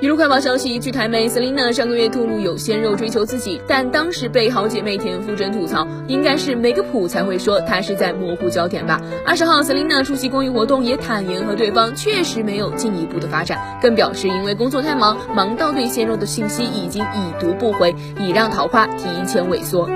娱乐快报消息，据台媒，Selina 上个月透露有鲜肉追求自己，但当时被好姐妹田馥甄吐槽，应该是没个谱才会说她是在模糊焦点吧。二十号，Selina 出席公益活动，也坦言和对方确实没有进一步的发展，更表示因为工作太忙，忙到对鲜肉的信息已经已读不回，已让桃花提前萎缩。